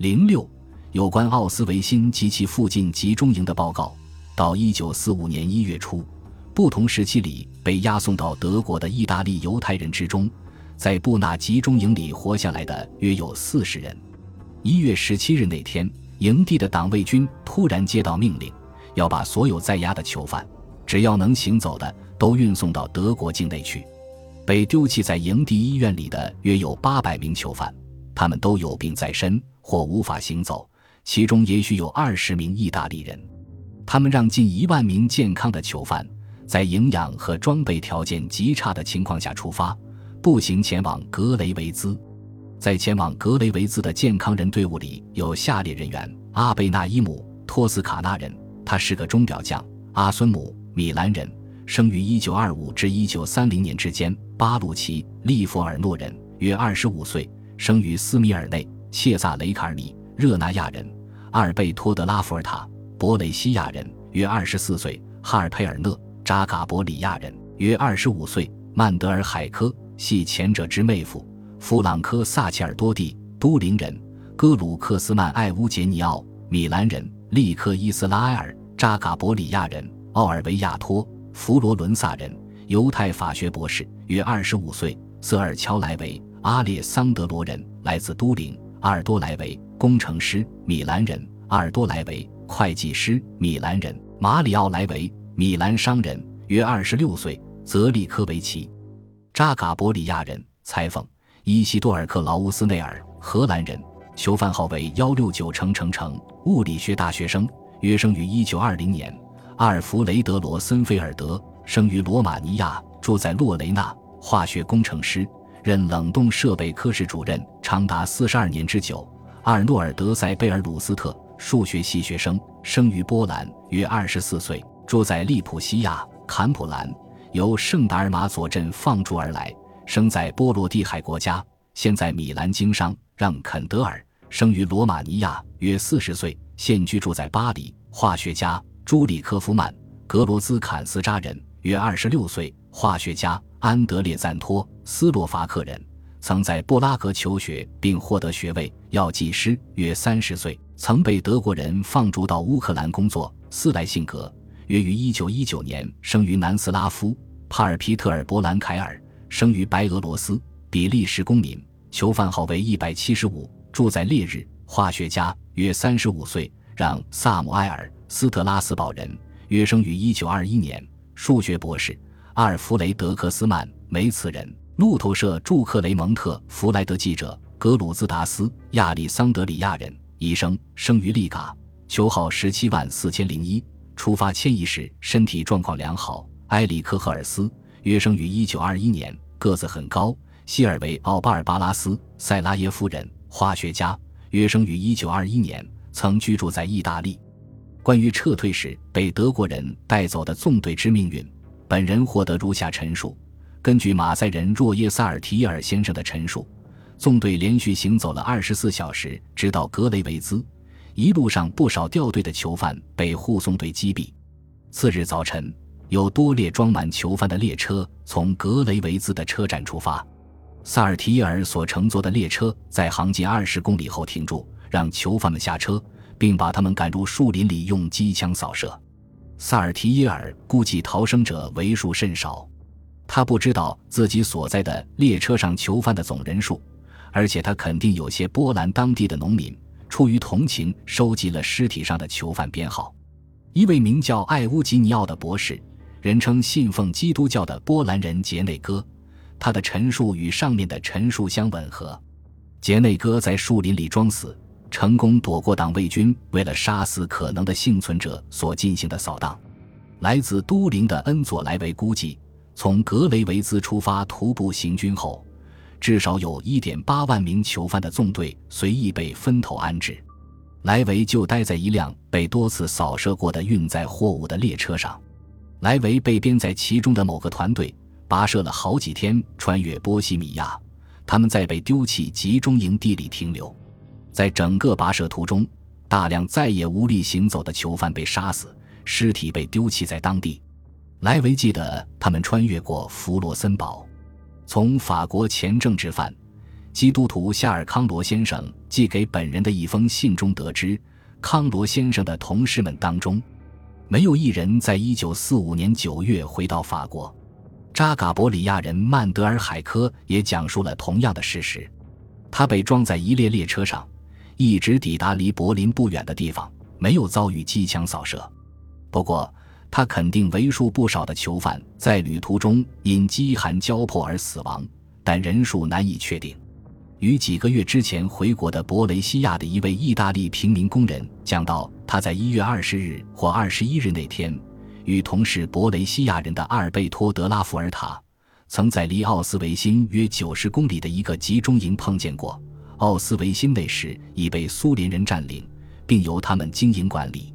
零六，有关奥斯维辛及其附近集中营的报告。到一九四五年一月初，不同时期里被押送到德国的意大利犹太人之中，在布纳集中营里活下来的约有四十人。一月十七日那天，营地的党卫军突然接到命令，要把所有在押的囚犯，只要能行走的，都运送到德国境内去。被丢弃在营地医院里的约有八百名囚犯，他们都有病在身或无法行走，其中也许有二十名意大利人。他们让近一万名健康的囚犯，在营养和装备条件极差的情况下出发，步行前往格雷维兹。在前往格雷维兹的健康人队伍里有下列人员：阿贝纳伊姆，托斯卡纳人，他是个钟表匠；阿孙姆，米兰人，生于一九二五至一九三零年之间。巴鲁奇·利弗尔诺人，约二十五岁，生于斯米尔内；切萨雷卡尔米，热那亚人；阿尔贝托·德拉弗尔塔，博雷西亚人，约二十四岁；哈尔佩尔勒，扎嘎伯里亚人，约二十五岁；曼德尔海科，系前者之妹夫；弗朗科·萨切尔多蒂，都灵人；戈鲁克斯曼·艾乌杰尼奥，米兰人；利克伊斯拉埃尔，扎嘎伯里亚人；奥尔维亚托，佛罗伦萨人。犹太法学博士，约二十五岁；瑟尔乔莱维，阿列桑德罗人，来自都灵；阿尔多莱维，工程师，米兰人；阿尔多莱维，会计师，米兰人；马里奥莱维，米兰商人，约二十六岁；泽利科维奇，扎嘎伯里亚人，裁缝；伊西多尔克劳乌斯内尔，荷兰人，囚犯号为幺六九乘乘乘，物理学大学生，约生于一九二零年；阿尔弗雷德罗森菲尔德。生于罗马尼亚，住在洛雷纳，化学工程师，任冷冻设备科室主任长达四十二年之久。阿尔诺尔德塞贝尔鲁斯特，数学系学生，生于波兰，约二十四岁，住在利普西亚坎普兰，由圣达尔马佐镇放逐而来，生在波罗的海国家，现在米兰经商。让肯德尔，生于罗马尼亚，约四十岁，现居住在巴黎，化学家。朱里科夫曼，格罗兹坎斯扎人。约二十六岁，化学家安德烈赞托，斯洛伐克人，曾在布拉格求学并获得学位。药剂师，约三十岁，曾被德国人放逐到乌克兰工作。斯莱辛格，约于一九一九年生于南斯拉夫。帕尔皮特尔伯兰凯尔，生于白俄罗斯，比利时公民，囚犯号为一百七十五，住在烈日。化学家，约三十五岁。让萨姆埃尔斯特拉斯堡人，约生于一九二一年。数学博士阿尔弗雷德·克斯曼，梅茨人，路透社驻克雷蒙特弗莱德记者格鲁兹达斯，亚历桑德里亚人，医生，生于利嘎，球号十七万四千零一。出发迁移时身体状况良好。埃里克·赫尔斯，约生于一九二一年，个子很高。希尔维奥巴尔巴拉斯，塞拉耶夫人，化学家，约生于一九二一年，曾居住在意大利。关于撤退时被德国人带走的纵队之命运，本人获得如下陈述：根据马赛人若耶萨尔提耶尔先生的陈述，纵队连续行走了二十四小时，直到格雷维兹。一路上，不少掉队的囚犯被护送队击毙。次日早晨，有多列装满囚犯的列车从格雷维兹的车站出发。萨尔提耶尔所乘坐的列车在行进二十公里后停住，让囚犯们下车。并把他们赶入树林里，用机枪扫射。萨尔提耶尔估计逃生者为数甚少，他不知道自己所在的列车上囚犯的总人数，而且他肯定有些波兰当地的农民出于同情收集了尸体上的囚犯编号。一位名叫艾乌吉尼奥的博士，人称信奉基督教的波兰人杰内戈，他的陈述与上面的陈述相吻合。杰内戈在树林里装死。成功躲过党卫军为了杀死可能的幸存者所进行的扫荡。来自都灵的恩佐莱维估计，从格雷维兹出发徒步行军后，至少有一点八万名囚犯的纵队随意被分头安置。莱维就待在一辆被多次扫射过的运载货物的列车上。莱维被编在其中的某个团队，跋涉了好几天，穿越波西米亚。他们在被丢弃集中营地里停留。在整个跋涉途中，大量再也无力行走的囚犯被杀死，尸体被丢弃在当地。莱维记得他们穿越过弗罗森堡，从法国前政治犯基督徒夏尔康罗先生寄给本人的一封信中得知，康罗先生的同事们当中，没有一人在一九四五年九月回到法国。扎嘎伯里亚人曼德尔海科也讲述了同样的事实。他被装在一列列车上，一直抵达离柏林不远的地方，没有遭遇机枪扫射。不过，他肯定为数不少的囚犯在旅途中因饥寒交迫而死亡，但人数难以确定。与几个月之前回国的博雷西亚的一位意大利平民工人讲到，他在一月二十日或二十一日那天，与同是博雷西亚人的阿尔贝托·德拉福尔塔，曾在离奥斯维辛约九十公里的一个集中营碰见过。奥斯维辛那时已被苏联人占领，并由他们经营管理。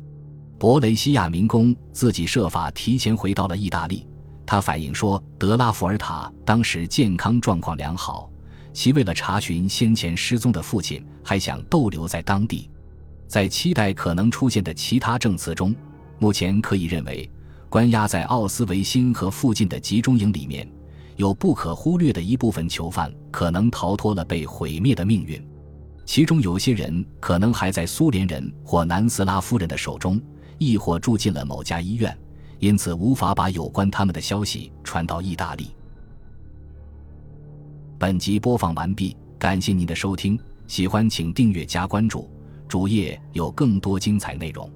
博雷西亚民工自己设法提前回到了意大利。他反映说，德拉福尔塔当时健康状况良好，其为了查询先前失踪的父亲，还想逗留在当地。在期待可能出现的其他证词中，目前可以认为，关押在奥斯维辛和附近的集中营里面，有不可忽略的一部分囚犯可能逃脱了被毁灭的命运，其中有些人可能还在苏联人或南斯拉夫人的手中。亦或住进了某家医院，因此无法把有关他们的消息传到意大利。本集播放完毕，感谢您的收听，喜欢请订阅加关注，主页有更多精彩内容。